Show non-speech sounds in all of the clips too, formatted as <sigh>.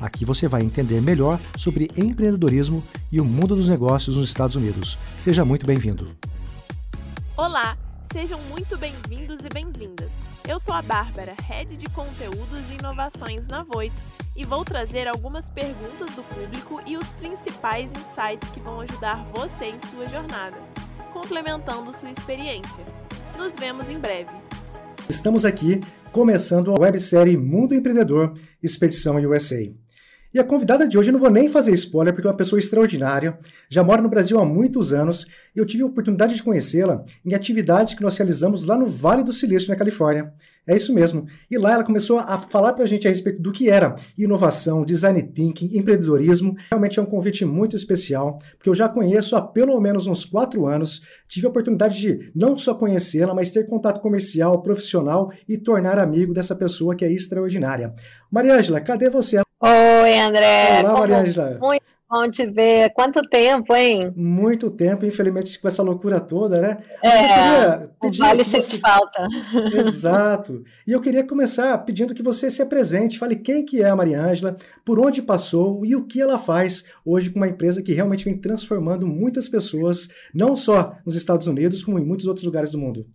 Aqui você vai entender melhor sobre empreendedorismo e o mundo dos negócios nos Estados Unidos. Seja muito bem-vindo. Olá, sejam muito bem-vindos e bem-vindas. Eu sou a Bárbara, Head de Conteúdos e Inovações na Voito, e vou trazer algumas perguntas do público e os principais insights que vão ajudar você em sua jornada, complementando sua experiência. Nos vemos em breve. Estamos aqui começando a websérie Mundo Empreendedor Expedição USA. E a convidada de hoje, eu não vou nem fazer spoiler, porque é uma pessoa extraordinária, já mora no Brasil há muitos anos, e eu tive a oportunidade de conhecê-la em atividades que nós realizamos lá no Vale do Silício, na Califórnia. É isso mesmo. E lá ela começou a falar para a gente a respeito do que era inovação, design thinking, empreendedorismo. Realmente é um convite muito especial, porque eu já conheço há pelo menos uns quatro anos. Tive a oportunidade de não só conhecê-la, mas ter contato comercial, profissional e tornar amigo dessa pessoa que é extraordinária. Mariângela, cadê você? Oi, André. Olá, Maria Angela. Muito bom te ver. Quanto tempo, hein? Muito tempo, infelizmente, com essa loucura toda, né? É, pedir vale que você... falta. Exato. E eu queria começar pedindo que você se apresente, fale quem que é a Maria Ângela, por onde passou e o que ela faz hoje com uma empresa que realmente vem transformando muitas pessoas, não só nos Estados Unidos, como em muitos outros lugares do mundo.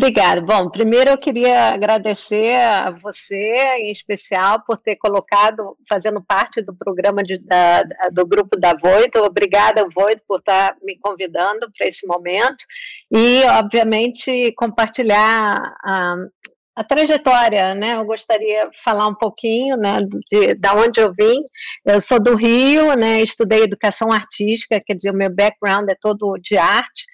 Obrigada. Bom, primeiro eu queria agradecer a você, em especial, por ter colocado, fazendo parte do programa de, da, do grupo da Voito. Obrigada, Voito, por estar me convidando para esse momento e, obviamente, compartilhar a, a trajetória, né? Eu gostaria de falar um pouquinho, né, de, de onde eu vim. Eu sou do Rio, né? Estudei educação artística, quer dizer, o meu background é todo de arte.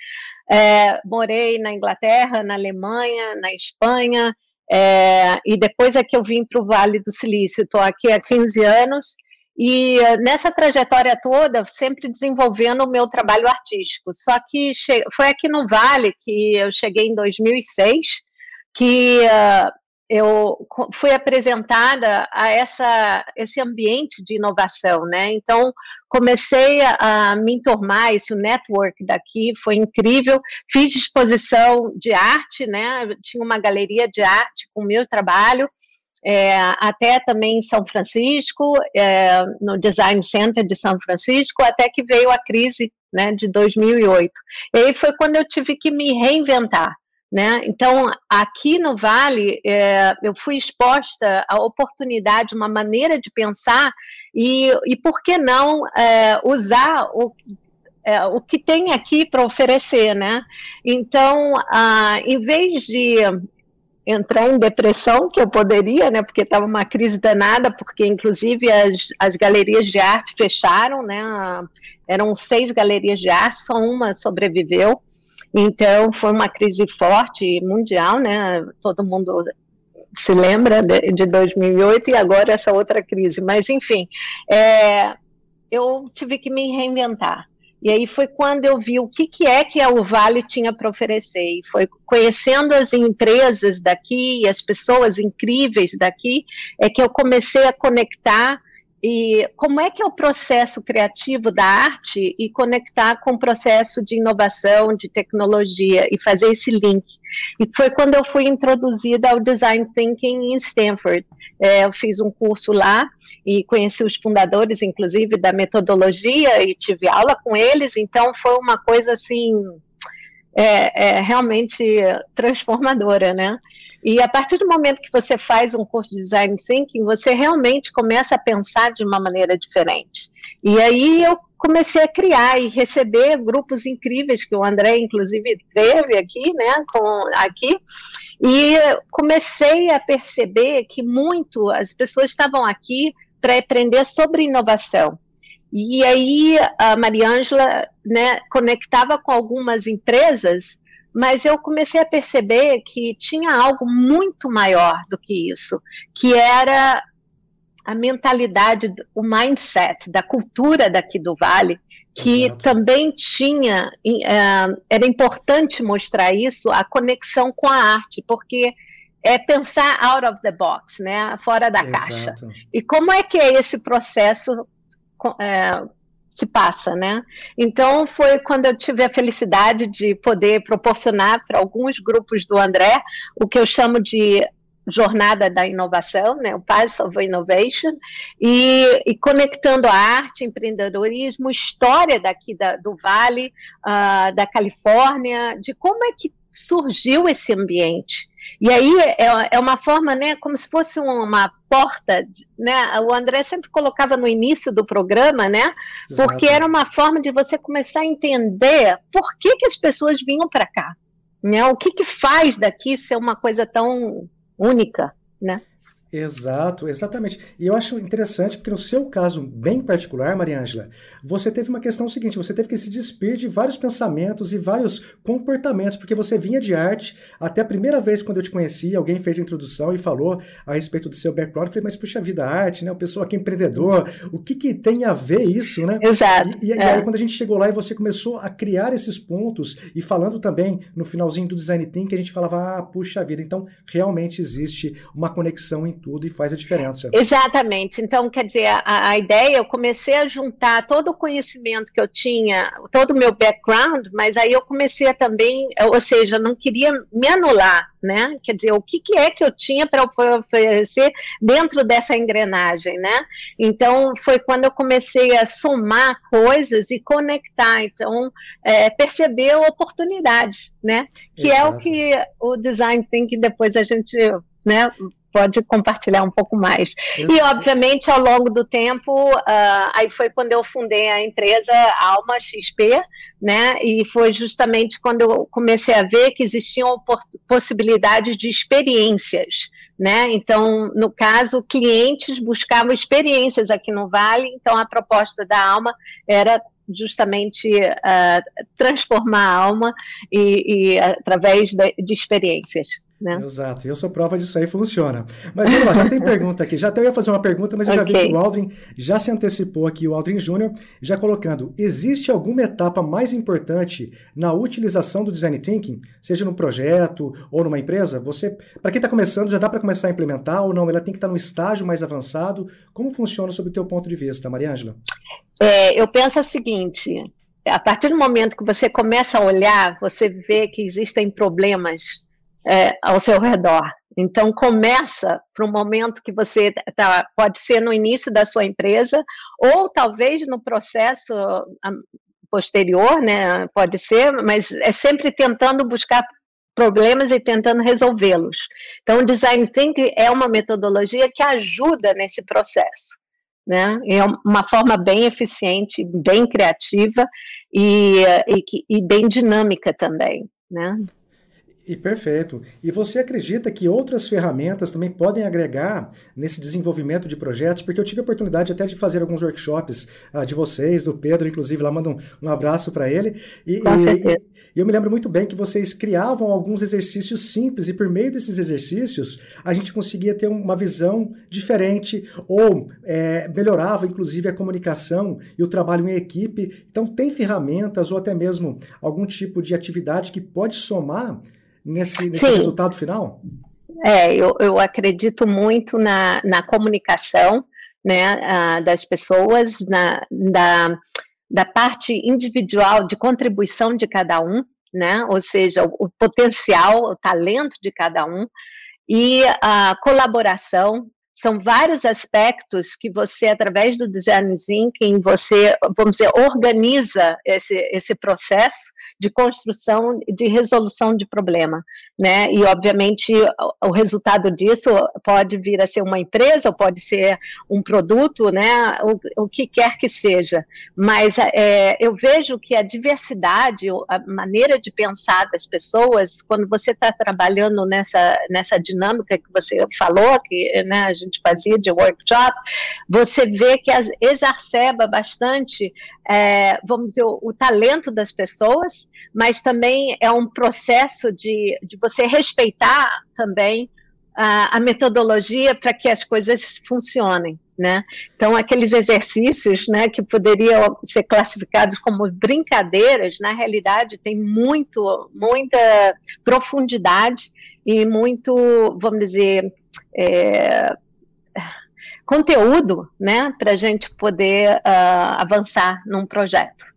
É, morei na Inglaterra, na Alemanha, na Espanha, é, e depois é que eu vim para o Vale do Silício. Estou aqui há 15 anos e nessa trajetória toda, sempre desenvolvendo o meu trabalho artístico. Só que foi aqui no Vale que eu cheguei em 2006, que uh, eu fui apresentada a essa, esse ambiente de inovação, né? Então, comecei a, a me entormar esse network daqui, foi incrível. Fiz exposição de arte, né? Tinha uma galeria de arte com o meu trabalho, é, até também em São Francisco, é, no Design Center de São Francisco, até que veio a crise né, de 2008. E aí foi quando eu tive que me reinventar. Né? Então, aqui no Vale, é, eu fui exposta à oportunidade, uma maneira de pensar, e, e por que não é, usar o, é, o que tem aqui para oferecer, né? Então, ah, em vez de entrar em depressão, que eu poderia, né, porque estava uma crise danada, porque inclusive as, as galerias de arte fecharam, né, eram seis galerias de arte, só uma sobreviveu, então, foi uma crise forte mundial, né? Todo mundo se lembra de, de 2008 e agora essa outra crise. Mas, enfim, é, eu tive que me reinventar. E aí foi quando eu vi o que, que é que a Vale tinha para oferecer. E foi conhecendo as empresas daqui, as pessoas incríveis daqui, é que eu comecei a conectar e como é que é o processo criativo da arte e conectar com o processo de inovação, de tecnologia e fazer esse link. E foi quando eu fui introduzida ao Design Thinking em Stanford. É, eu fiz um curso lá e conheci os fundadores, inclusive, da metodologia e tive aula com eles, então foi uma coisa assim é, é realmente transformadora, né? E a partir do momento que você faz um curso de design thinking, você realmente começa a pensar de uma maneira diferente. E aí eu comecei a criar e receber grupos incríveis que o André inclusive teve aqui, né, com aqui. E comecei a perceber que muito as pessoas estavam aqui para aprender sobre inovação. E aí a Mariângela né, conectava com algumas empresas mas eu comecei a perceber que tinha algo muito maior do que isso, que era a mentalidade, o mindset da cultura daqui do Vale, que Exato. também tinha, uh, era importante mostrar isso, a conexão com a arte, porque é pensar out of the box, né, fora da Exato. caixa. E como é que é esse processo é, se passa, né? Então foi quando eu tive a felicidade de poder proporcionar para alguns grupos do André o que eu chamo de jornada da inovação, né, o Path of Innovation, e, e, conectando a arte, empreendedorismo, história daqui da, do Vale, uh, da Califórnia, de como é que surgiu esse ambiente. E aí é, é uma forma, né, como se fosse uma porta, né? O André sempre colocava no início do programa, né? Exato. Porque era uma forma de você começar a entender por que, que as pessoas vinham para cá, né? O que que faz daqui ser uma coisa tão única, né? Exato, exatamente. E eu acho interessante porque no seu caso bem particular, Mariângela, você teve uma questão seguinte, você teve que se despir de vários pensamentos e vários comportamentos, porque você vinha de arte, até a primeira vez quando eu te conheci, alguém fez a introdução e falou a respeito do seu background, eu falei, mas puxa vida, arte, né, o pessoal aqui é empreendedor, o que que tem a ver isso, né? Exato. E, e, é. e aí quando a gente chegou lá e você começou a criar esses pontos, e falando também no finalzinho do Design Thinking, a gente falava, ah, puxa vida, então realmente existe uma conexão em tudo e faz a diferença. Exatamente. Então, quer dizer, a, a ideia, eu comecei a juntar todo o conhecimento que eu tinha, todo o meu background, mas aí eu comecei a também, ou seja, não queria me anular, né? Quer dizer, o que, que é que eu tinha para oferecer dentro dessa engrenagem, né? Então, foi quando eu comecei a somar coisas e conectar, então, é, perceber a oportunidade, né? Que Exato. é o que o design thinking depois a gente né, pode compartilhar um pouco mais. Exato. E, obviamente, ao longo do tempo, uh, aí foi quando eu fundei a empresa Alma XP, né? E foi justamente quando eu comecei a ver que existiam possibilidades de experiências. Né? Então, no caso, clientes buscavam experiências aqui no Vale, então a proposta da Alma era justamente uh, transformar a alma e, e através de, de experiências. Né? Exato, eu sou prova disso aí, funciona. Mas vamos lá, já tem pergunta aqui. Já até eu ia fazer uma pergunta, mas eu okay. já vi que o Aldrin já se antecipou aqui, o Aldrin Júnior, já colocando: existe alguma etapa mais importante na utilização do design thinking, seja no projeto ou numa empresa? Você, para quem está começando, já dá para começar a implementar ou não? Ela tem que estar tá no estágio mais avançado? Como funciona sob o teu ponto de vista, Mariângela? É, eu penso o seguinte: a partir do momento que você começa a olhar, você vê que existem problemas é, ao seu redor. Então começa para um momento que você tá, pode ser no início da sua empresa ou talvez no processo posterior, né? Pode ser, mas é sempre tentando buscar problemas e tentando resolvê-los. Então, o design thinking é uma metodologia que ajuda nesse processo, né? É uma forma bem eficiente, bem criativa e, e, e bem dinâmica também, né? E perfeito. E você acredita que outras ferramentas também podem agregar nesse desenvolvimento de projetos? Porque eu tive a oportunidade até de fazer alguns workshops uh, de vocês, do Pedro, inclusive, lá mando um, um abraço para ele. E, Com e, e, eu me lembro muito bem que vocês criavam alguns exercícios simples, e por meio desses exercícios a gente conseguia ter uma visão diferente, ou é, melhorava, inclusive, a comunicação e o trabalho em equipe. Então, tem ferramentas ou até mesmo algum tipo de atividade que pode somar nesse, nesse resultado final? É, eu, eu acredito muito na, na comunicação né, das pessoas, na, da, da parte individual de contribuição de cada um, né, ou seja, o, o potencial, o talento de cada um, e a colaboração, são vários aspectos que você, através do design thinking, você, vamos dizer, organiza esse, esse processo de construção, de resolução de problema, né? E obviamente o, resultado disso pode vir a ser uma empresa, ou pode ser um produto, né? O, o que quer que seja. Mas é, eu vejo que a diversidade, a maneira de pensar das pessoas, quando você está trabalhando nessa nessa dinâmica que você falou, que né, gente fazia de workshop, você vê que as, exacerba bastante, é, vamos dizer, o, o talento das pessoas mas também é um processo de, de você respeitar também a, a metodologia para que as coisas funcionem. né? Então, aqueles exercícios né, que poderiam ser classificados como brincadeiras, na realidade, tem muito, muita profundidade e muito, vamos dizer, é, conteúdo né, para a gente poder uh, avançar num projeto.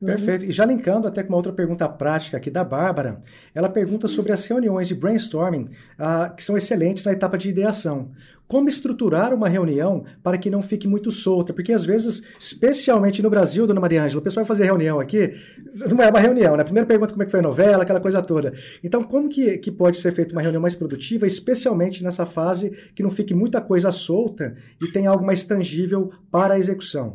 Uhum. Perfeito. E já linkando até com uma outra pergunta prática aqui da Bárbara, ela pergunta sobre as reuniões de brainstorming uh, que são excelentes na etapa de ideação. Como estruturar uma reunião para que não fique muito solta? Porque às vezes, especialmente no Brasil, dona Maria Ângela, o pessoal vai fazer reunião aqui, não é uma reunião, né? Primeira pergunta como é que foi a novela, aquela coisa toda. Então, como que, que pode ser feita uma reunião mais produtiva, especialmente nessa fase que não fique muita coisa solta e tenha algo mais tangível para a execução?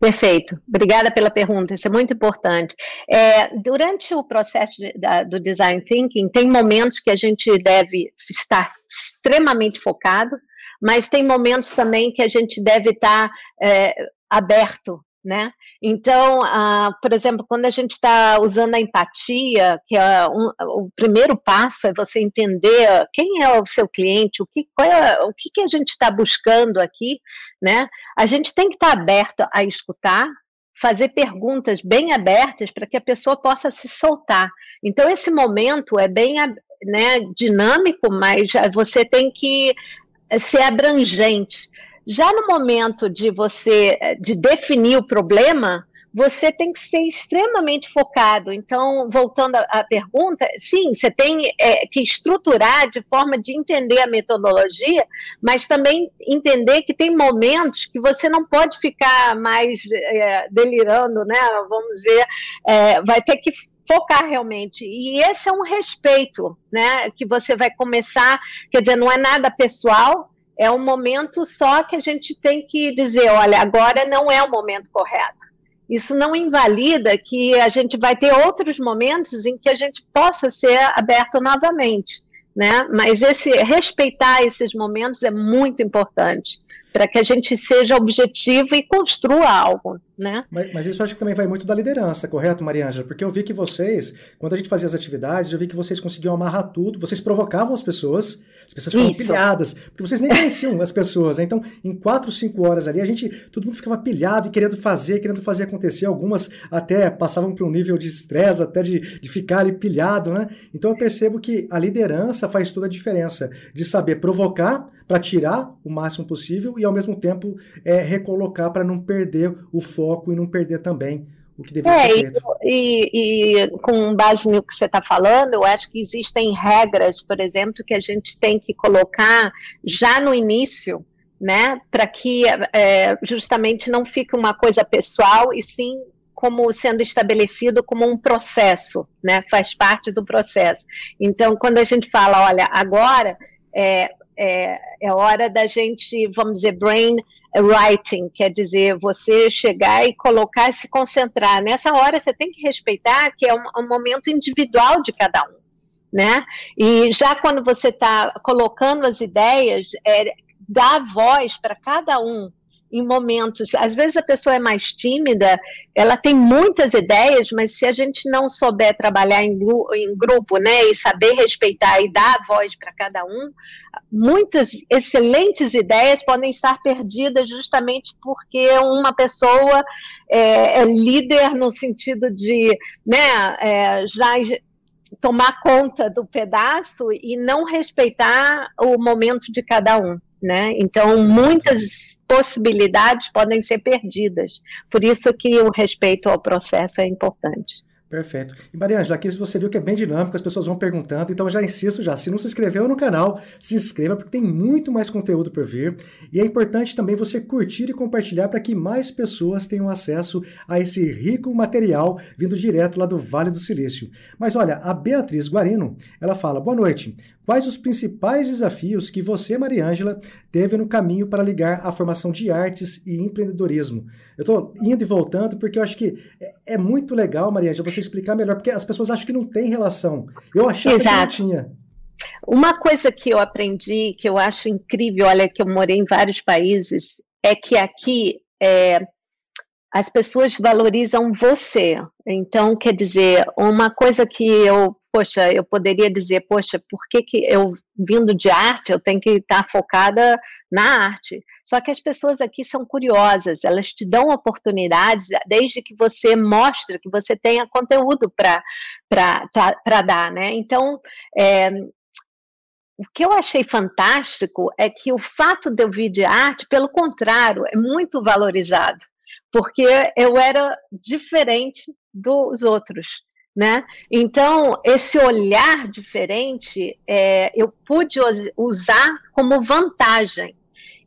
Perfeito, obrigada pela pergunta, isso é muito importante. É, durante o processo de, da, do design thinking, tem momentos que a gente deve estar extremamente focado, mas tem momentos também que a gente deve estar é, aberto né? Então, ah, por exemplo, quando a gente está usando a empatia, que é um, o primeiro passo é você entender quem é o seu cliente, o que, é, o que, que a gente está buscando aqui, né? A gente tem que estar tá aberto a escutar, fazer perguntas bem abertas para que a pessoa possa se soltar. Então, esse momento é bem né, dinâmico, mas você tem que ser abrangente. Já no momento de você eh, de definir o problema, você tem que ser extremamente focado. Então, voltando à pergunta, sim, você tem é, que estruturar de forma de entender a metodologia, mas também entender que tem momentos que você não pode ficar mais é, delirando, né? Vamos dizer, é, vai ter que focar realmente. E esse é um respeito, né? Que você vai começar, quer dizer, não é nada pessoal, é um momento só que a gente tem que dizer, olha, agora não é o momento correto. Isso não invalida que a gente vai ter outros momentos em que a gente possa ser aberto novamente, né? Mas esse respeitar esses momentos é muito importante para que a gente seja objetivo e construa algo, né? Mas, mas, isso acho que também vai muito da liderança, correto, Mariângela? Porque eu vi que vocês, quando a gente fazia as atividades, eu vi que vocês conseguiam amarrar tudo, vocês provocavam as pessoas, as pessoas ficavam isso. pilhadas, porque vocês nem conheciam as pessoas, né? Então, em quatro, cinco horas ali, a gente, todo mundo ficava pilhado e querendo fazer, querendo fazer acontecer, algumas até passavam para um nível de estresse, até de, de ficar ali pilhado, né? Então eu percebo que a liderança faz toda a diferença, de saber provocar para tirar o máximo possível e ao mesmo tempo é, recolocar para não perder o foco e não perder também o que deveria é, ser feito. E, e, com base no que você está falando, eu acho que existem regras, por exemplo, que a gente tem que colocar já no início, né, para que é, justamente não fique uma coisa pessoal e sim como sendo estabelecido como um processo, né, faz parte do processo. Então, quando a gente fala, olha, agora é, é, é hora da gente, vamos dizer, brain writing, quer dizer, você chegar e colocar, se concentrar. Nessa hora você tem que respeitar que é um, um momento individual de cada um, né? E já quando você está colocando as ideias, é, dá voz para cada um em momentos. Às vezes a pessoa é mais tímida, ela tem muitas ideias, mas se a gente não souber trabalhar em, em grupo, né, e saber respeitar e dar voz para cada um, muitas excelentes ideias podem estar perdidas justamente porque uma pessoa é, é líder no sentido de, né, é, já tomar conta do pedaço e não respeitar o momento de cada um né? Então, muitas possibilidades podem ser perdidas. Por isso que o respeito ao processo é importante. Perfeito. E Mariângela, aqui você viu que é bem dinâmico, as pessoas vão perguntando, então já insisto já, se não se inscreveu no canal, se inscreva porque tem muito mais conteúdo por vir. E é importante também você curtir e compartilhar para que mais pessoas tenham acesso a esse rico material vindo direto lá do Vale do Silício. Mas olha, a Beatriz Guarino, ela fala: "Boa noite. Quais os principais desafios que você, Mariângela, teve no caminho para ligar a formação de artes e empreendedorismo? Eu estou indo e voltando porque eu acho que é, é muito legal, Mariângela, você explicar melhor, porque as pessoas acham que não tem relação. Eu achava Exato. que não tinha. Uma coisa que eu aprendi, que eu acho incrível, olha, que eu morei em vários países, é que aqui é, as pessoas valorizam você. Então, quer dizer, uma coisa que eu poxa, eu poderia dizer, poxa, por que, que eu, vindo de arte, eu tenho que estar focada na arte? Só que as pessoas aqui são curiosas, elas te dão oportunidades desde que você mostre que você tenha conteúdo para dar, né? Então, é, o que eu achei fantástico é que o fato de eu vir de arte, pelo contrário, é muito valorizado, porque eu era diferente dos outros. Né? Então, esse olhar diferente é, eu pude usar como vantagem.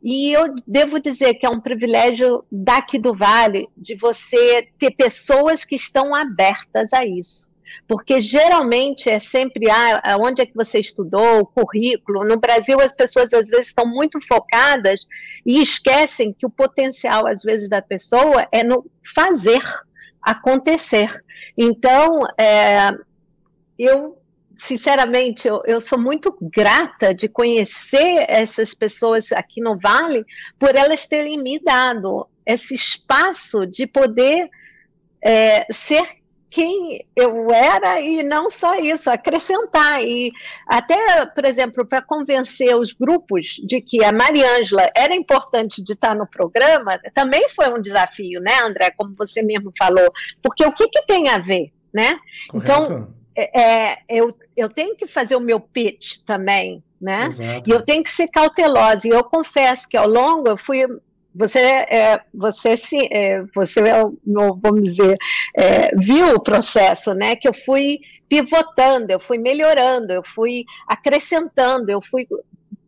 E eu devo dizer que é um privilégio daqui do Vale de você ter pessoas que estão abertas a isso porque geralmente é sempre ah, onde é que você estudou, o currículo. No Brasil, as pessoas às vezes estão muito focadas e esquecem que o potencial, às vezes, da pessoa é no fazer acontecer. Então, é, eu sinceramente, eu, eu, sou muito grata de conhecer essas pessoas aqui no Vale por elas terem me dado esse espaço de poder é, ser quem eu era e não só isso, acrescentar. E até, por exemplo, para convencer os grupos de que a Mariângela era importante de estar no programa, também foi um desafio, né, André? Como você mesmo falou. Porque o que, que tem a ver, né? Correto. Então, é, é, eu, eu tenho que fazer o meu pitch também, né? Exato. E eu tenho que ser cautelosa. E eu confesso que ao longo eu fui você é, você se é, você é, vamos dizer é, viu o processo né? Que eu fui pivotando eu fui melhorando eu fui acrescentando eu fui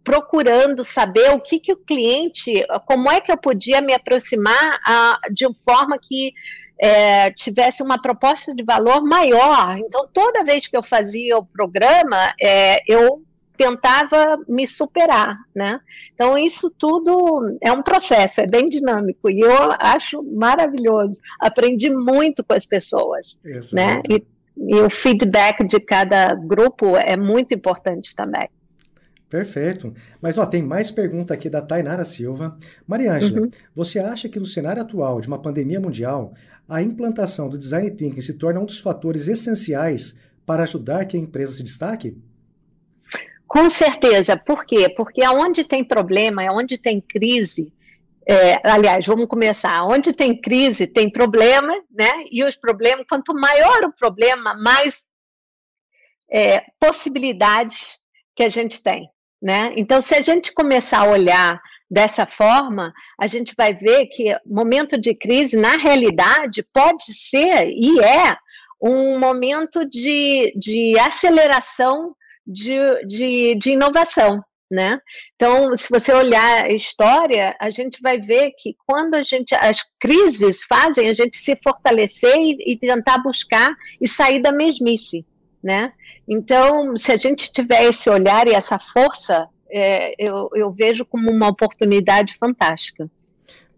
procurando saber o que que o cliente como é que eu podia me aproximar a, de uma forma que é, tivesse uma proposta de valor maior. Então toda vez que eu fazia o programa é, eu tentava me superar, né? Então isso tudo é um processo, é bem dinâmico e eu acho maravilhoso. Aprendi muito com as pessoas, Exato. né? E, e o feedback de cada grupo é muito importante também. Perfeito. Mas ó, tem mais pergunta aqui da Tainara Silva. Mariângela, uhum. você acha que no cenário atual de uma pandemia mundial, a implantação do design thinking se torna um dos fatores essenciais para ajudar que a empresa se destaque? Com certeza. Por quê? Porque aonde tem problema, onde tem crise, é, aliás, vamos começar. Onde tem crise, tem problema, né? E os problemas, quanto maior o problema, mais é, possibilidades que a gente tem, né? Então, se a gente começar a olhar dessa forma, a gente vai ver que momento de crise, na realidade, pode ser e é um momento de, de aceleração de, de, de inovação, né? Então, se você olhar a história, a gente vai ver que quando a gente as crises fazem a gente se fortalecer e, e tentar buscar e sair da mesmice, né? Então, se a gente tiver esse olhar e essa força, é, eu, eu vejo como uma oportunidade fantástica.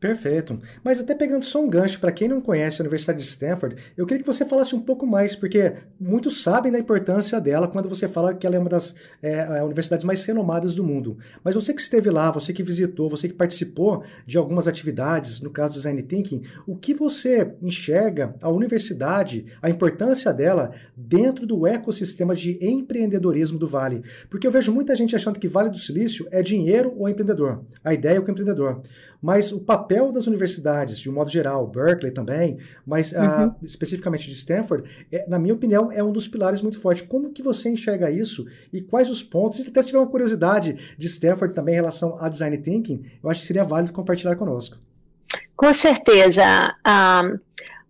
Perfeito. Mas até pegando só um gancho, para quem não conhece a Universidade de Stanford, eu queria que você falasse um pouco mais, porque muitos sabem da importância dela quando você fala que ela é uma das é, universidades mais renomadas do mundo. Mas você que esteve lá, você que visitou, você que participou de algumas atividades, no caso do Design Thinking, o que você enxerga a universidade, a importância dela dentro do ecossistema de empreendedorismo do Vale? Porque eu vejo muita gente achando que Vale do Silício é dinheiro ou empreendedor. A ideia é o empreendedor. Mas o papel papel das universidades, de um modo geral, Berkeley também, mas ah, uhum. uh, especificamente de Stanford, é, na minha opinião, é um dos pilares muito fortes. Como que você enxerga isso e quais os pontos? E até se tiver uma curiosidade de Stanford também em relação a design thinking, eu acho que seria válido compartilhar conosco. Com certeza. Um,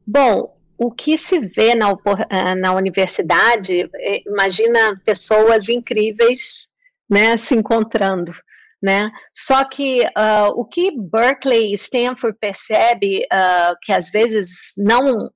bom, o que se vê na, ah, na universidade, é, imagina pessoas incríveis né, se encontrando né? Só que uh, o que Berkeley e Stanford percebe uh, que às vezes não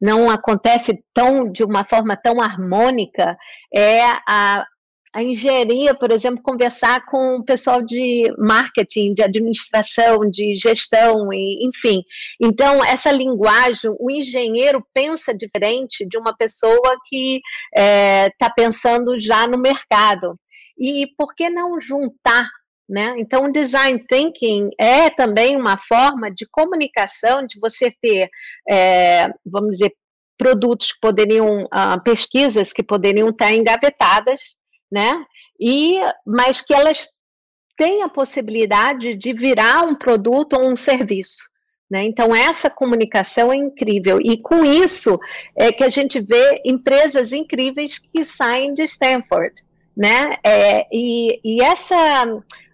não acontece tão de uma forma tão harmônica é a, a engenharia, por exemplo, conversar com o pessoal de marketing, de administração, de gestão, e, enfim. Então, essa linguagem, o engenheiro pensa diferente de uma pessoa que está é, tá pensando já no mercado. E por que não juntar né? Então, design thinking é também uma forma de comunicação, de você ter, é, vamos dizer, produtos que poderiam, uh, pesquisas que poderiam estar engavetadas, né? E, mas que elas têm a possibilidade de virar um produto ou um serviço. Né? Então, essa comunicação é incrível. E com isso é que a gente vê empresas incríveis que saem de Stanford. Né? É, e, e essa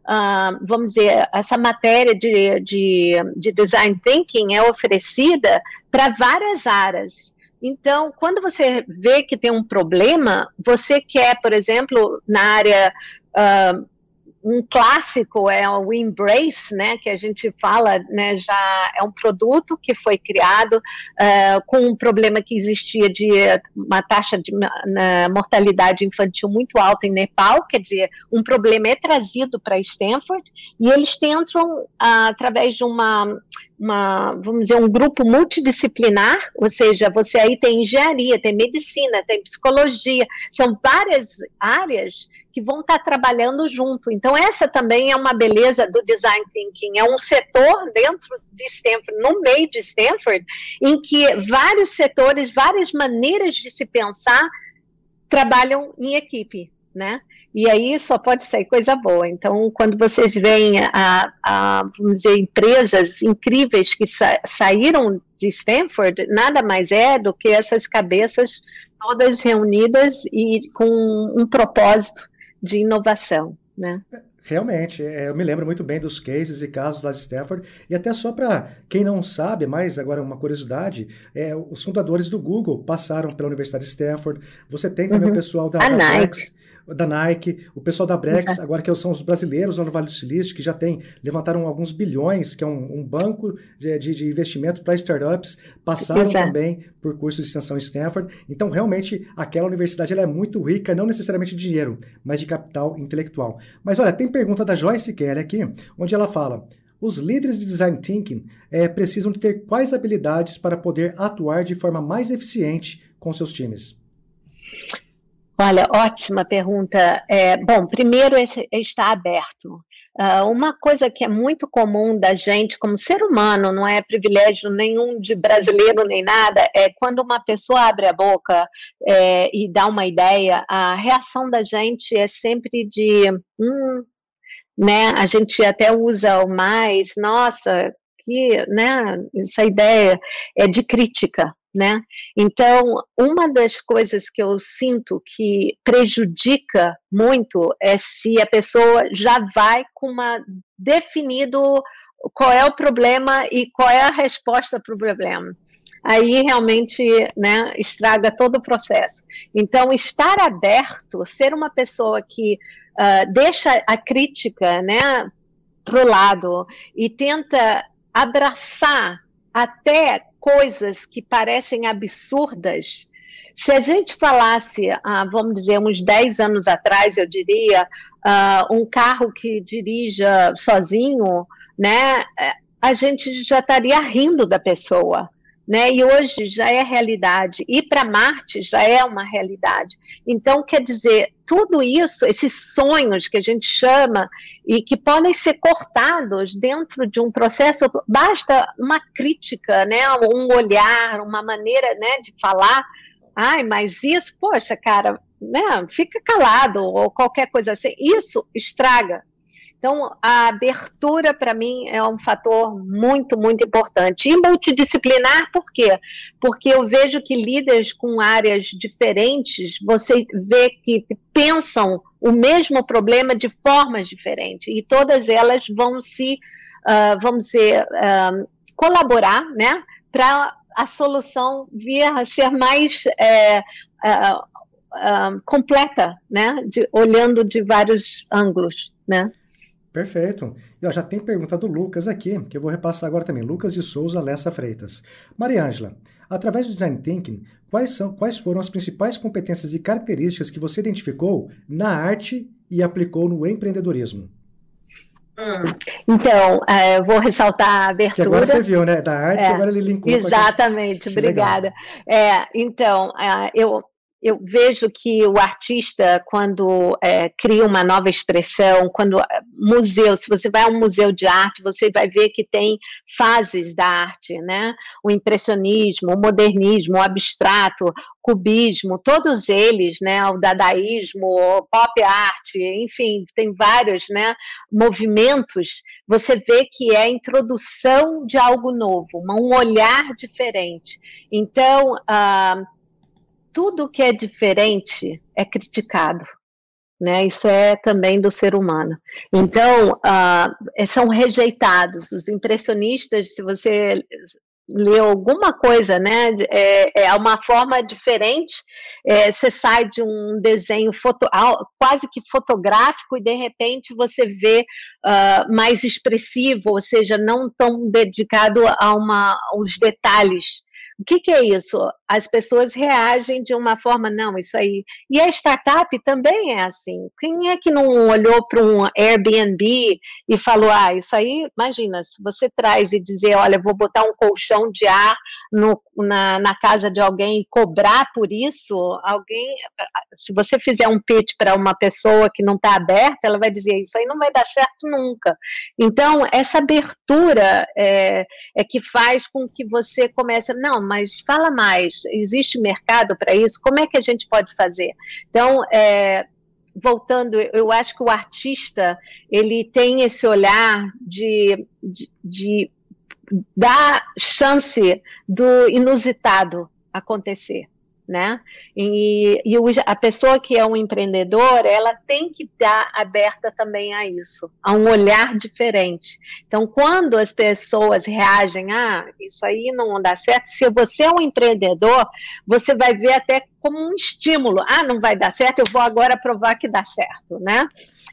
uh, vamos dizer, essa matéria de, de, de design thinking é oferecida para várias áreas. Então, quando você vê que tem um problema, você quer, por exemplo, na área uh, um clássico é o Embrace, né, que a gente fala, né, já é um produto que foi criado uh, com um problema que existia de uma taxa de mortalidade infantil muito alta em Nepal, quer dizer, um problema é trazido para Stanford e eles tentam, uh, através de uma uma, vamos dizer, um grupo multidisciplinar, ou seja, você aí tem engenharia, tem medicina, tem psicologia, são várias áreas que vão estar trabalhando junto. Então, essa também é uma beleza do design thinking. É um setor dentro de Stanford, no meio de Stanford, em que vários setores, várias maneiras de se pensar trabalham em equipe, né? E aí só pode sair coisa boa. Então, quando vocês veem a, a vamos dizer, empresas incríveis que sa saíram de Stanford, nada mais é do que essas cabeças todas reunidas e com um propósito de inovação, né? Realmente, é, eu me lembro muito bem dos cases e casos lá de Stanford, e até só para quem não sabe, mais agora uma curiosidade, é, os fundadores do Google passaram pela Universidade de Stanford, você tem também uhum. o pessoal da, a da Nike da Nike, o pessoal da Brex, agora que são os brasileiros lá no Vale do Silício, que já tem, levantaram alguns bilhões, que é um, um banco de, de, de investimento para startups, passaram Exato. também por cursos de extensão em Stanford. Então, realmente, aquela universidade ela é muito rica, não necessariamente de dinheiro, mas de capital intelectual. Mas olha, tem pergunta da Joyce Kelly aqui, onde ela fala. Os líderes de design thinking é, precisam de ter quais habilidades para poder atuar de forma mais eficiente com seus times? Olha, ótima pergunta. É, bom, primeiro é, estar aberto. Uh, uma coisa que é muito comum da gente, como ser humano, não é privilégio nenhum de brasileiro nem nada, é quando uma pessoa abre a boca é, e dá uma ideia, a reação da gente é sempre de, hum, né? A gente até usa o mais, nossa, que, né? Essa ideia é de crítica, né? Então, uma das coisas que eu sinto que prejudica muito é se a pessoa já vai com uma definido qual é o problema e qual é a resposta para o problema. Aí realmente né, estraga todo o processo. Então, estar aberto, ser uma pessoa que uh, deixa a crítica né, para o lado e tenta abraçar até coisas que parecem absurdas, se a gente falasse, ah, vamos dizer, uns 10 anos atrás, eu diria, ah, um carro que dirija sozinho, né, a gente já estaria rindo da pessoa né? E hoje já é realidade. Ir para Marte já é uma realidade. Então, quer dizer, tudo isso, esses sonhos que a gente chama e que podem ser cortados dentro de um processo, basta uma crítica, né? Um olhar, uma maneira, né, de falar. Ai, mas isso, poxa, cara, né? Fica calado ou qualquer coisa assim. Isso estraga então, a abertura, para mim, é um fator muito, muito importante. E multidisciplinar, por quê? Porque eu vejo que líderes com áreas diferentes, você vê que pensam o mesmo problema de formas diferentes, e todas elas vão se, uh, vamos dizer, uh, colaborar, né, para a solução vir a ser mais é, uh, completa, né, de, olhando de vários ângulos, né. Perfeito. E ó, já tem pergunta do Lucas aqui, que eu vou repassar agora também. Lucas de Souza Lessa Freitas. Maria Ângela, através do Design Thinking, quais, são, quais foram as principais competências e características que você identificou na arte e aplicou no empreendedorismo? Hum. Então, é, vou ressaltar a abertura. Que agora você viu, né? Da arte, é, agora ele linkou. Exatamente, obrigada. É, então, é, eu eu vejo que o artista, quando é, cria uma nova expressão, quando é, museu, se você vai a um museu de arte, você vai ver que tem fases da arte, né? O impressionismo, o modernismo, o abstrato, o cubismo, todos eles, né? O dadaísmo, o pop art, enfim, tem vários, né? Movimentos. Você vê que é a introdução de algo novo, um olhar diferente. Então, uh, tudo que é diferente é criticado. Né? Isso é também do ser humano. Então, uh, são rejeitados. Os impressionistas, se você lê alguma coisa, né, é, é uma forma diferente. É, você sai de um desenho foto, quase que fotográfico e de repente você vê uh, mais expressivo, ou seja, não tão dedicado a uma, aos detalhes o que, que, é isso? As pessoas reagem de uma forma, não, isso aí. E a startup também é assim. Quem é que não olhou para um Airbnb e falou, ah, isso aí, imagina, se você traz e dizer, olha, vou botar um colchão de ar no, na, na casa de alguém e cobrar por isso, alguém, se você fizer um pitch para uma pessoa que não está aberta, ela vai dizer, isso aí não vai dar certo nunca. Então, essa abertura é, é que faz com que você comece, não, mas fala mais, existe mercado para isso? Como é que a gente pode fazer? Então, é, voltando, eu acho que o artista ele tem esse olhar de, de, de dar chance do inusitado acontecer né? E, e a pessoa que é um empreendedor, ela tem que estar aberta também a isso, a um olhar diferente. Então, quando as pessoas reagem, ah, isso aí não dá certo, se você é um empreendedor, você vai ver até como um estímulo, ah, não vai dar certo, eu vou agora provar que dá certo, né?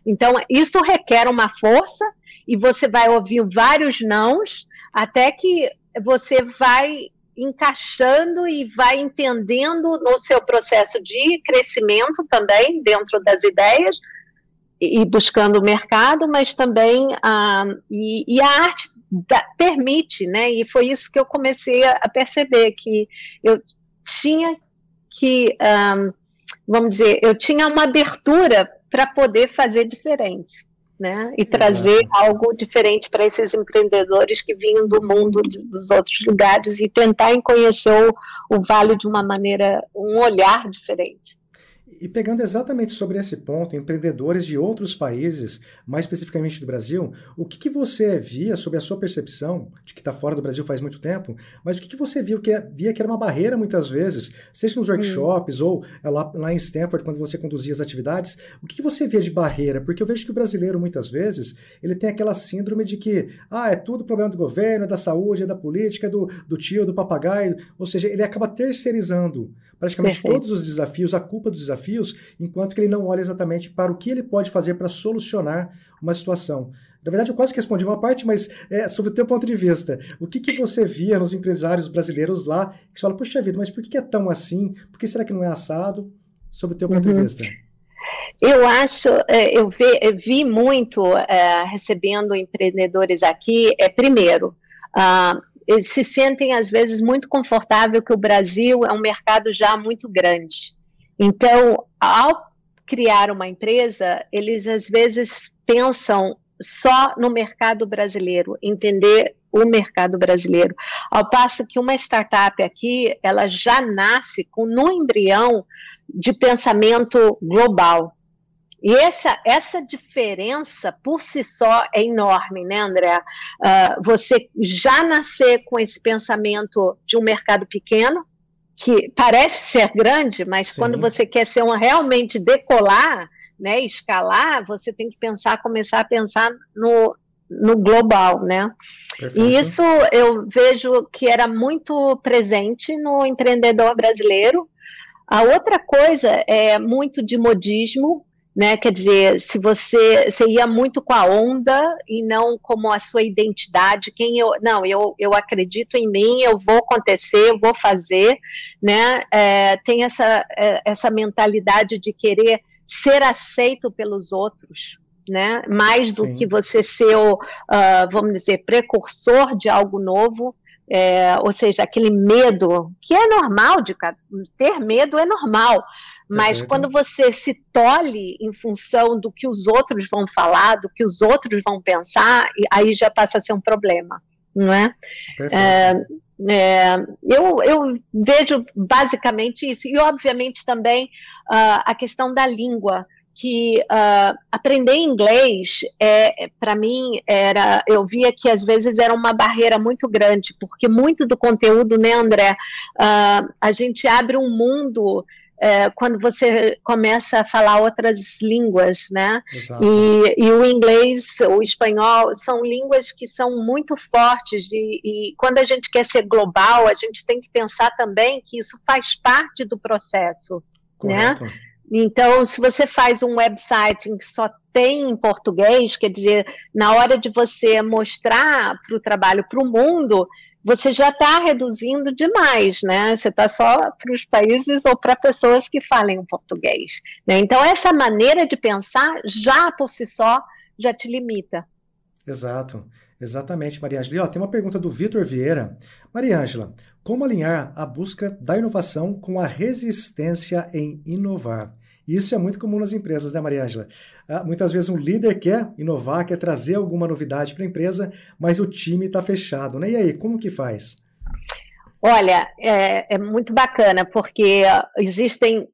Então, isso requer uma força e você vai ouvir vários nãos até que você vai encaixando e vai entendendo no seu processo de crescimento também dentro das ideias e buscando o mercado, mas também ah, e, e, a arte da, permite, né? E foi isso que eu comecei a, perceber que eu tinha que, ah, vamos dizer, eu tinha uma abertura para poder fazer diferente né? E trazer Exato. algo diferente para esses empreendedores que vinham do mundo de, dos outros lugares e tentar conhecer o, o Vale de uma maneira, um olhar diferente. E pegando exatamente sobre esse ponto, empreendedores de outros países, mais especificamente do Brasil, o que, que você via sobre a sua percepção, de que está fora do Brasil faz muito tempo, mas o que, que você viu que é, via que era uma barreira muitas vezes, seja nos workshops hum. ou é, lá, lá em Stanford, quando você conduzia as atividades, o que, que você via de barreira? Porque eu vejo que o brasileiro, muitas vezes, ele tem aquela síndrome de que, ah, é tudo problema do governo, é da saúde, é da política, é do, do tio, do papagaio, ou seja, ele acaba terceirizando praticamente Perfeito. todos os desafios, a culpa dos desafios, enquanto que ele não olha exatamente para o que ele pode fazer para solucionar uma situação. Na verdade, eu quase que respondi uma parte, mas é, sobre o teu ponto de vista, o que, que você via nos empresários brasileiros lá, que você fala, puxa vida, mas por que é tão assim? Por que será que não é assado? Sobre o teu ponto uhum. de vista. Eu acho, é, eu vi, eu vi muito é, recebendo empreendedores aqui, é primeiro, uh, eles se sentem às vezes muito confortável que o Brasil é um mercado já muito grande. Então, ao criar uma empresa, eles às vezes pensam só no mercado brasileiro, entender o mercado brasileiro. Ao passo que uma startup aqui, ela já nasce com no embrião de pensamento global. E essa, essa diferença por si só é enorme, né, André? Uh, você já nascer com esse pensamento de um mercado pequeno, que parece ser grande, mas Sim. quando você quer ser uma, realmente decolar, né, escalar, você tem que pensar, começar a pensar no, no global, né? Perfeito. E isso eu vejo que era muito presente no empreendedor brasileiro. A outra coisa é muito de modismo, né? Quer dizer, se você, você ia muito com a onda e não como a sua identidade, quem eu, não, eu, eu acredito em mim, eu vou acontecer, eu vou fazer, né? É, tem essa, é, essa mentalidade de querer ser aceito pelos outros, né? Mais do Sim. que você ser o, uh, vamos dizer, precursor de algo novo, é, ou seja, aquele medo, que é normal, de ter medo é normal, mas quando você se tolhe em função do que os outros vão falar, do que os outros vão pensar, aí já passa a ser um problema, não é? é, é eu, eu vejo basicamente isso, e obviamente também uh, a questão da língua que uh, aprender inglês é para mim era eu via que às vezes era uma barreira muito grande porque muito do conteúdo né André uh, a gente abre um mundo uh, quando você começa a falar outras línguas né e, e, o inglês o espanhol são línguas que são muito fortes e, e quando a gente quer ser global a gente tem que pensar também que isso faz parte do processo né? Correto. né então, se você faz um website que só tem em português, quer dizer, na hora de você mostrar para o trabalho para o mundo, você já está reduzindo demais, né? Você está só para os países ou para pessoas que falem português. Né? Então, essa maneira de pensar, já por si só, já te limita. Exato, exatamente, Maria Ângela. Tem uma pergunta do Vitor Vieira. Maria Ângela, como alinhar a busca da inovação com a resistência em inovar? Isso é muito comum nas empresas, né, Maria Ângela? Ah, muitas vezes um líder quer inovar, quer trazer alguma novidade para a empresa, mas o time está fechado, né? E aí, como que faz? Olha, é, é muito bacana, porque existem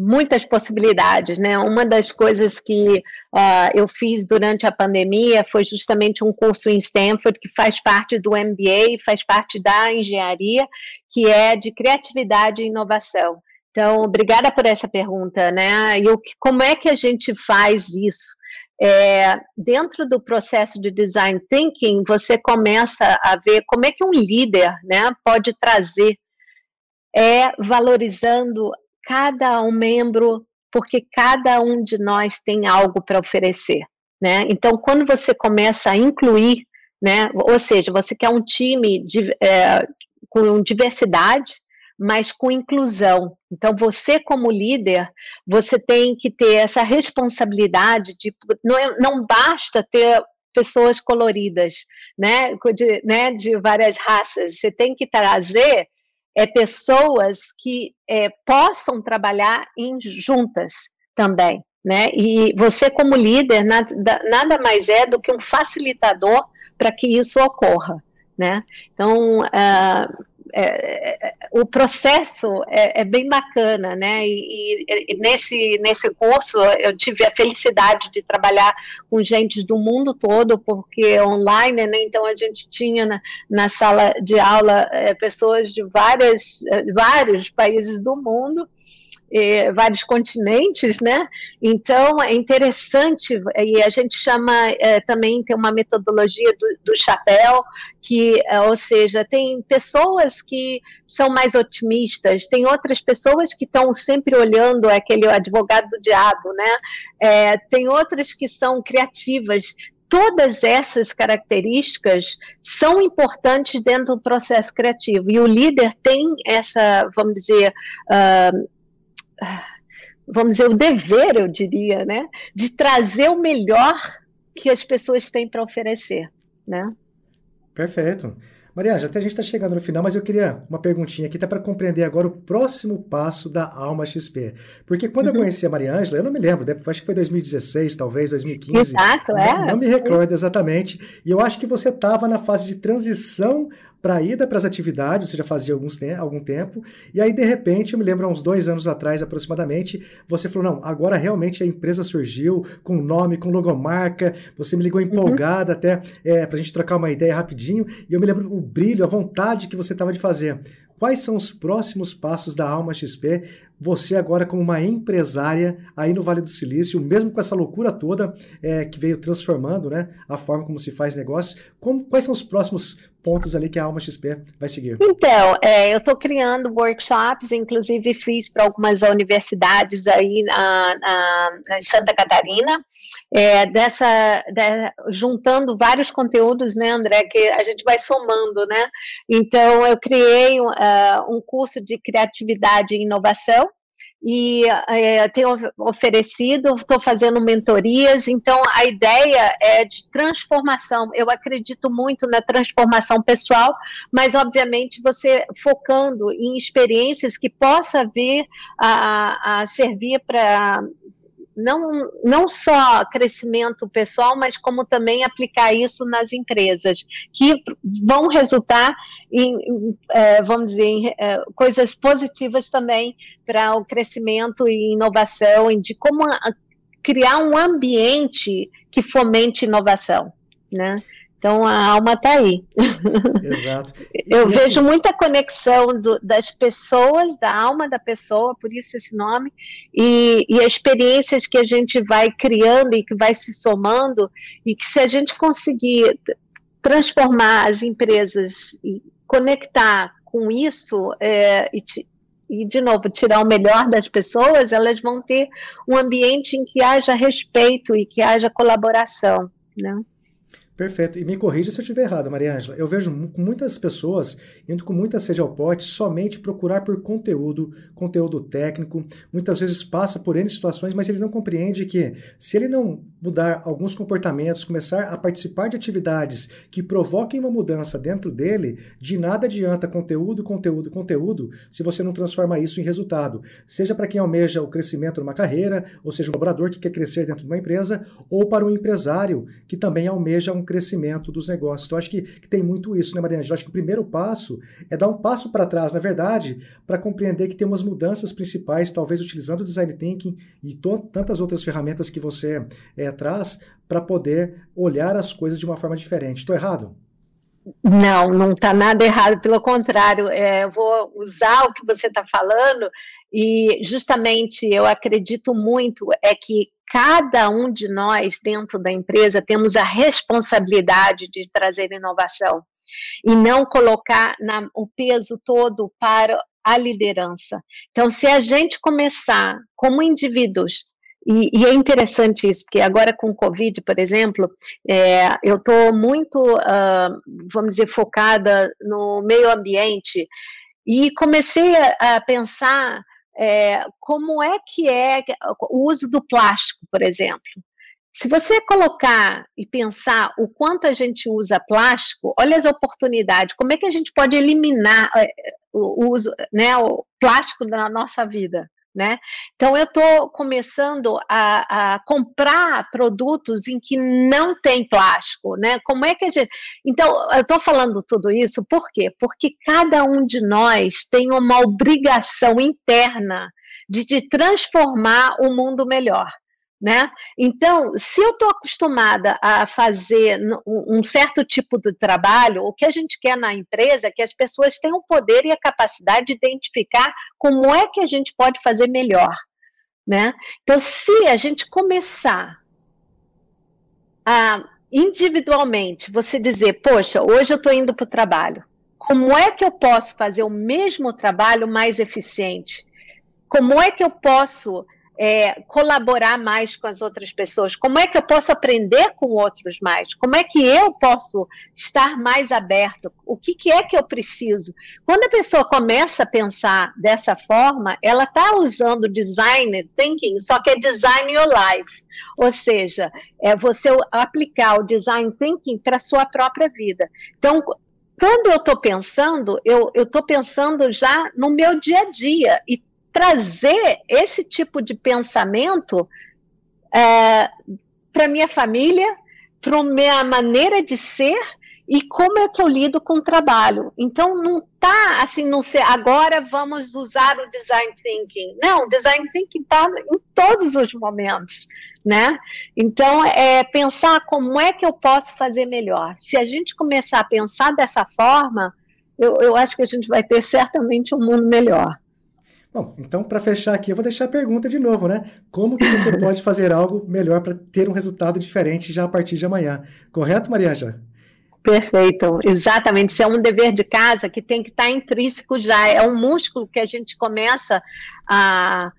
muitas possibilidades, né? Uma das coisas que uh, eu fiz durante a pandemia foi justamente um curso em Stanford que faz parte do MBA, faz parte da engenharia, que é de criatividade e inovação. Então, obrigada por essa pergunta, né? E o que, como é que a gente faz isso? É, dentro do processo de design thinking, você começa a ver como é que um líder, né, pode trazer é valorizando cada um membro, porque cada um de nós tem algo para oferecer, né? Então, quando você começa a incluir, né, ou seja, você quer um time de, é, com diversidade, mas com inclusão. Então, você como líder, você tem que ter essa responsabilidade de não, é, não basta ter pessoas coloridas, né, de, né, de várias raças. Você tem que trazer é, pessoas que é, possam trabalhar em, juntas também. Né? E você, como líder, nada, nada mais é do que um facilitador para que isso ocorra. Né? Então, uh, é, é, o processo é, é, bem bacana, né? E, e, nesse, nesse curso eu tive a felicidade de trabalhar com gente do mundo todo, porque online, né? Então a gente tinha na, na sala de aula é, pessoas de várias, é, vários países do mundo eh, vários continentes, né? Então é interessante e a gente chama eh, também tem uma metodologia do, do chapéu que, eh, ou seja, tem pessoas que são mais otimistas, tem outras pessoas que estão sempre olhando aquele advogado do diabo, né? É, tem outras que são criativas, todas essas características são importantes dentro do processo criativo. E o líder tem essa, vamos dizer, uh, vamos dizer, o dever, eu diria, né, de trazer o melhor que as pessoas têm para oferecer, né? Perfeito. Mariana, até a gente está chegando no final, mas eu queria uma perguntinha aqui, até para compreender agora o próximo passo da Alma XP. Porque quando uhum. eu conheci a Maria Ângela, eu não me lembro, acho que foi 2016, talvez, 2015. Exato, é. Não, não me recordo exatamente. E eu acho que você estava na fase de transição para ida para as atividades, você já fazia alguns te algum tempo, e aí de repente, eu me lembro há uns dois anos atrás aproximadamente, você falou: não, agora realmente a empresa surgiu com nome, com logomarca, você me ligou uhum. empolgada uhum. até é, para a gente trocar uma ideia rapidinho, e eu me lembro o brilho, a vontade que você estava de fazer. Quais são os próximos passos da Alma XP? Você agora como uma empresária aí no Vale do Silício, mesmo com essa loucura toda é, que veio transformando né, a forma como se faz negócio, como, quais são os próximos pontos ali que a Alma XP vai seguir? Então, é, eu estou criando workshops, inclusive fiz para algumas universidades aí na, na, em Santa Catarina, é, dessa, de, juntando vários conteúdos, né, André, que a gente vai somando, né? Então, eu criei uh, um curso de criatividade e inovação, e é, tenho oferecido, estou fazendo mentorias, então a ideia é de transformação. Eu acredito muito na transformação pessoal, mas obviamente você focando em experiências que possa vir a, a servir para não, não só crescimento pessoal, mas como também aplicar isso nas empresas, que vão resultar em, é, vamos dizer, em é, coisas positivas também para o crescimento e inovação, e de como a, criar um ambiente que fomente inovação, né? Então a alma está aí. Exato. <laughs> Eu e vejo assim... muita conexão do, das pessoas, da alma da pessoa, por isso esse nome, e, e experiências que a gente vai criando e que vai se somando, e que se a gente conseguir transformar as empresas e conectar com isso, é, e, e, de novo, tirar o melhor das pessoas, elas vão ter um ambiente em que haja respeito e que haja colaboração, né? Perfeito. E me corrija se eu estiver errado, Maria Ângela. Eu vejo muitas pessoas indo com muita sede ao pote somente procurar por conteúdo, conteúdo técnico. Muitas vezes passa por N situações, mas ele não compreende que se ele não mudar alguns comportamentos, começar a participar de atividades que provoquem uma mudança dentro dele, de nada adianta conteúdo, conteúdo, conteúdo, se você não transforma isso em resultado. Seja para quem almeja o crescimento numa carreira, ou seja, um colaborador que quer crescer dentro de uma empresa, ou para um empresário que também almeja um crescimento dos negócios. Então, acho que, que tem muito isso, né, Mariana? Eu acho que o primeiro passo é dar um passo para trás, na verdade, para compreender que tem umas mudanças principais, talvez utilizando o design thinking e tantas outras ferramentas que você é, traz, para poder olhar as coisas de uma forma diferente. Estou errado? Não, não está nada errado, pelo contrário, é, eu vou usar o que você está falando e justamente eu acredito muito é que cada um de nós dentro da empresa temos a responsabilidade de trazer inovação e não colocar na, o peso todo para a liderança. Então, se a gente começar como indivíduos e, e, é interessante isso, porque agora com o Covid, por exemplo, é, eu estou muito, uh, vamos dizer, focada no meio ambiente e comecei a, a pensar é, como é que é o uso do plástico, por exemplo. Se você colocar e pensar o quanto a gente usa plástico, olha as oportunidades, como é que a gente pode eliminar é, o uso, né, o plástico da nossa vida? Né? Então eu estou começando a, a, comprar produtos em que não tem plástico, né? Como é que a gente? Então eu estou falando tudo isso por quê? Porque cada um de nós tem uma obrigação interna de, de transformar o mundo melhor né? Então, se eu estou acostumada a fazer um certo tipo de trabalho, o que a gente quer na empresa é que as pessoas tenham o poder e a capacidade de identificar como é que a gente pode fazer melhor, né? Então, se a gente começar a individualmente você dizer, poxa, hoje eu estou indo para o trabalho, como é que eu posso fazer o mesmo trabalho mais eficiente? Como é que eu posso é, colaborar mais com as outras pessoas? Como é que eu posso aprender com outros mais? Como é que eu posso estar mais aberto? O que, que é que eu preciso? Quando a pessoa começa a pensar dessa forma, ela está usando design thinking, só que é design your life. Ou seja, é você aplicar o design thinking para a sua própria vida. Então, quando eu estou pensando, eu estou pensando já no meu dia a dia e trazer esse tipo de pensamento é, para minha família, para minha maneira de ser e como é que eu lido com o trabalho. Então não tá assim, não sei, agora vamos usar o design thinking. Não, design thinking está em todos os momentos, né? Então é pensar como é que eu posso fazer melhor. Se a gente começar a pensar dessa forma, eu, eu acho que a gente vai ter certamente um mundo melhor. Bom, então para fechar aqui, eu vou deixar a pergunta de novo, né? Como que você <laughs> pode fazer algo melhor para ter um resultado diferente já a partir de amanhã? Correto, Marianja? Perfeito, exatamente. Isso é um dever de casa que tem que estar tá intrínseco já. É um músculo que a gente começa a,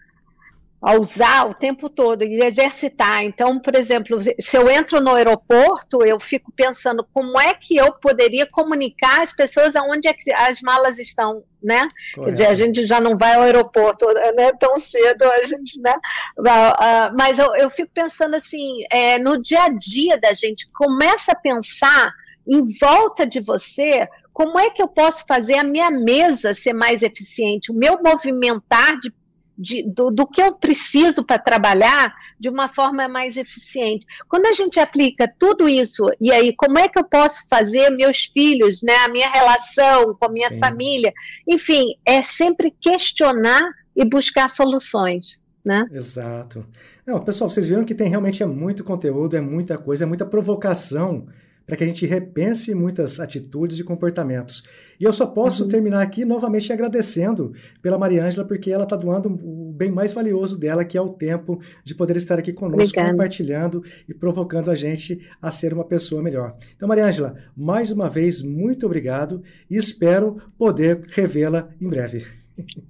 a usar o tempo todo e exercitar. Então, por exemplo, se eu entro no aeroporto, eu fico pensando como é que eu poderia comunicar às pessoas aonde é que as malas estão, né? Correto. Quer dizer, a gente já não vai ao aeroporto né, tão cedo, a gente, né? Uh, mas eu, eu, fico pensando assim, é, no dia a dia da gente, começa a pensar em volta de você como é que eu posso fazer a minha mesa ser mais eficiente, o meu movimentar de de, do, do, que eu preciso para trabalhar de uma forma mais eficiente. Quando a gente aplica tudo isso, e aí, como é que eu posso fazer meus filhos, né, a minha relação com a minha Sim. família, enfim, é sempre questionar e buscar soluções. Né? Exato. Não, pessoal, vocês viram que tem realmente é muito conteúdo, é muita coisa, é muita provocação para que a gente repense muitas atitudes e comportamentos. E eu só posso uhum. terminar aqui novamente agradecendo pela Mariângela, porque ela está doando o bem mais valioso dela, que é o tempo de poder estar aqui conosco, Obrigada. compartilhando e provocando a gente a ser uma pessoa melhor. Então, Mariângela, mais uma vez, muito obrigado e espero poder revê-la em breve.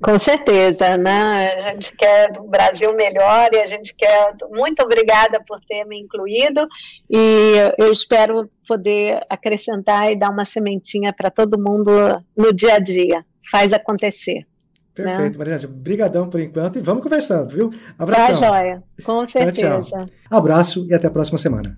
Com certeza, né? A gente quer um Brasil melhor e a gente quer. Muito obrigada por ter me incluído e eu espero poder acrescentar e dar uma sementinha para todo mundo no dia a dia. Faz acontecer. Perfeito, né? Mariana. Obrigadão por enquanto e vamos conversando, viu? Abração. Tá, joia. Com certeza. Tchau, tchau. Abraço e até a próxima semana.